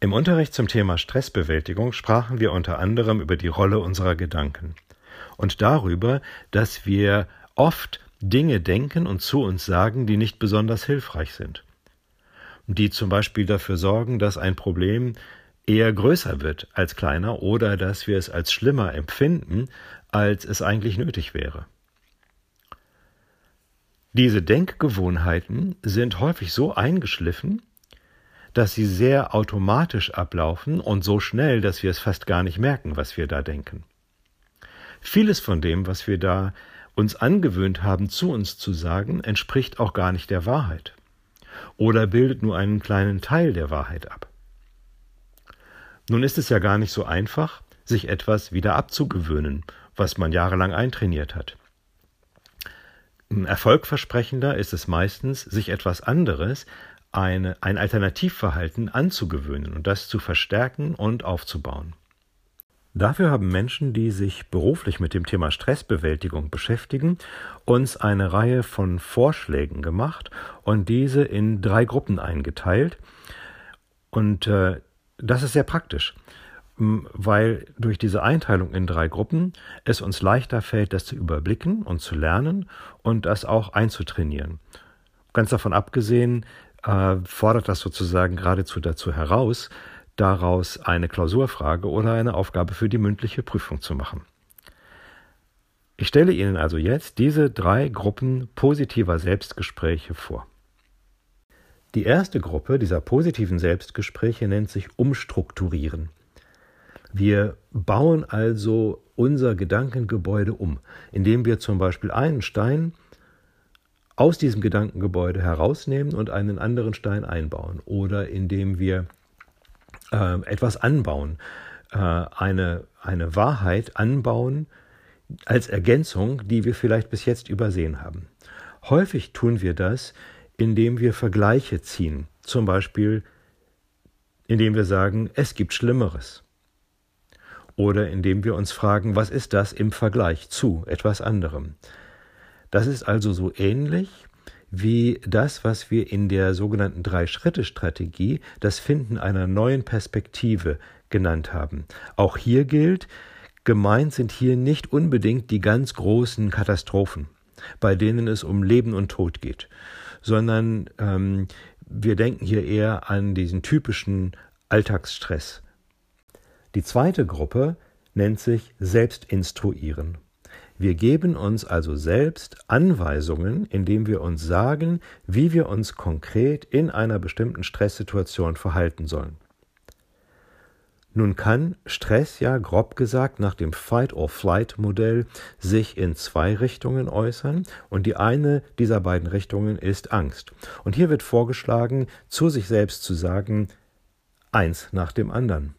Im Unterricht zum Thema Stressbewältigung sprachen wir unter anderem über die Rolle unserer Gedanken und darüber, dass wir oft Dinge denken und zu uns sagen, die nicht besonders hilfreich sind, die zum Beispiel dafür sorgen, dass ein Problem eher größer wird als kleiner oder dass wir es als schlimmer empfinden, als es eigentlich nötig wäre. Diese Denkgewohnheiten sind häufig so eingeschliffen, dass sie sehr automatisch ablaufen und so schnell, dass wir es fast gar nicht merken, was wir da denken. Vieles von dem, was wir da uns angewöhnt haben, zu uns zu sagen, entspricht auch gar nicht der Wahrheit oder bildet nur einen kleinen Teil der Wahrheit ab. Nun ist es ja gar nicht so einfach, sich etwas wieder abzugewöhnen, was man jahrelang eintrainiert hat. Erfolgversprechender ist es meistens, sich etwas anderes, eine, ein Alternativverhalten anzugewöhnen und das zu verstärken und aufzubauen. Dafür haben Menschen, die sich beruflich mit dem Thema Stressbewältigung beschäftigen, uns eine Reihe von Vorschlägen gemacht und diese in drei Gruppen eingeteilt. Und äh, das ist sehr praktisch, weil durch diese Einteilung in drei Gruppen es uns leichter fällt, das zu überblicken und zu lernen und das auch einzutrainieren. Ganz davon abgesehen, äh, fordert das sozusagen geradezu dazu heraus, daraus eine Klausurfrage oder eine Aufgabe für die mündliche Prüfung zu machen. Ich stelle Ihnen also jetzt diese drei Gruppen positiver Selbstgespräche vor. Die erste Gruppe dieser positiven Selbstgespräche nennt sich Umstrukturieren. Wir bauen also unser Gedankengebäude um, indem wir zum Beispiel einen Stein aus diesem Gedankengebäude herausnehmen und einen anderen Stein einbauen oder indem wir äh, etwas anbauen, äh, eine, eine Wahrheit anbauen als Ergänzung, die wir vielleicht bis jetzt übersehen haben. Häufig tun wir das, indem wir Vergleiche ziehen, zum Beispiel indem wir sagen, es gibt Schlimmeres. Oder indem wir uns fragen, was ist das im Vergleich zu etwas anderem. Das ist also so ähnlich wie das, was wir in der sogenannten Drei-Schritte-Strategie das Finden einer neuen Perspektive genannt haben. Auch hier gilt, gemeint sind hier nicht unbedingt die ganz großen Katastrophen, bei denen es um Leben und Tod geht, sondern ähm, wir denken hier eher an diesen typischen Alltagsstress. Die zweite Gruppe nennt sich Selbstinstruieren. Wir geben uns also selbst Anweisungen, indem wir uns sagen, wie wir uns konkret in einer bestimmten Stresssituation verhalten sollen. Nun kann Stress ja grob gesagt nach dem Fight-or-Flight-Modell sich in zwei Richtungen äußern und die eine dieser beiden Richtungen ist Angst. Und hier wird vorgeschlagen, zu sich selbst zu sagen, eins nach dem anderen.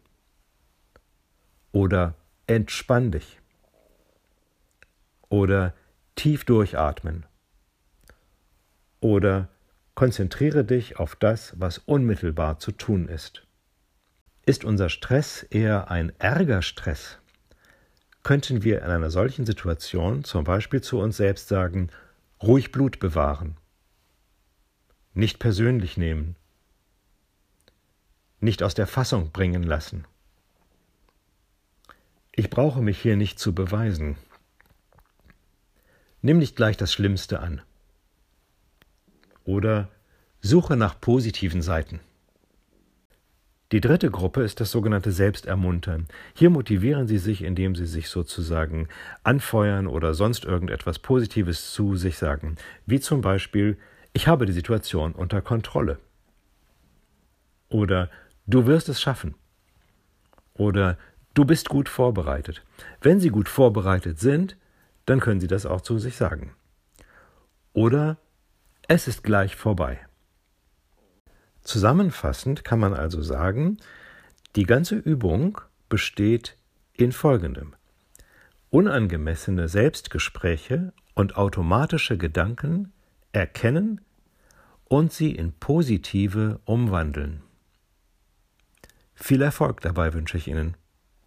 Oder entspann dich oder tief durchatmen oder konzentriere dich auf das, was unmittelbar zu tun ist. Ist unser Stress eher ein Ärgerstress, könnten wir in einer solchen Situation zum Beispiel zu uns selbst sagen, ruhig Blut bewahren, nicht persönlich nehmen, nicht aus der Fassung bringen lassen. Ich brauche mich hier nicht zu beweisen. Nimm nicht gleich das Schlimmste an. Oder suche nach positiven Seiten. Die dritte Gruppe ist das sogenannte Selbstermuntern. Hier motivieren Sie sich, indem Sie sich sozusagen anfeuern oder sonst irgendetwas Positives zu sich sagen, wie zum Beispiel Ich habe die Situation unter Kontrolle. Oder Du wirst es schaffen. Oder Du bist gut vorbereitet. Wenn Sie gut vorbereitet sind, dann können Sie das auch zu sich sagen. Oder es ist gleich vorbei. Zusammenfassend kann man also sagen, die ganze Übung besteht in Folgendem. Unangemessene Selbstgespräche und automatische Gedanken erkennen und sie in positive umwandeln. Viel Erfolg dabei wünsche ich Ihnen.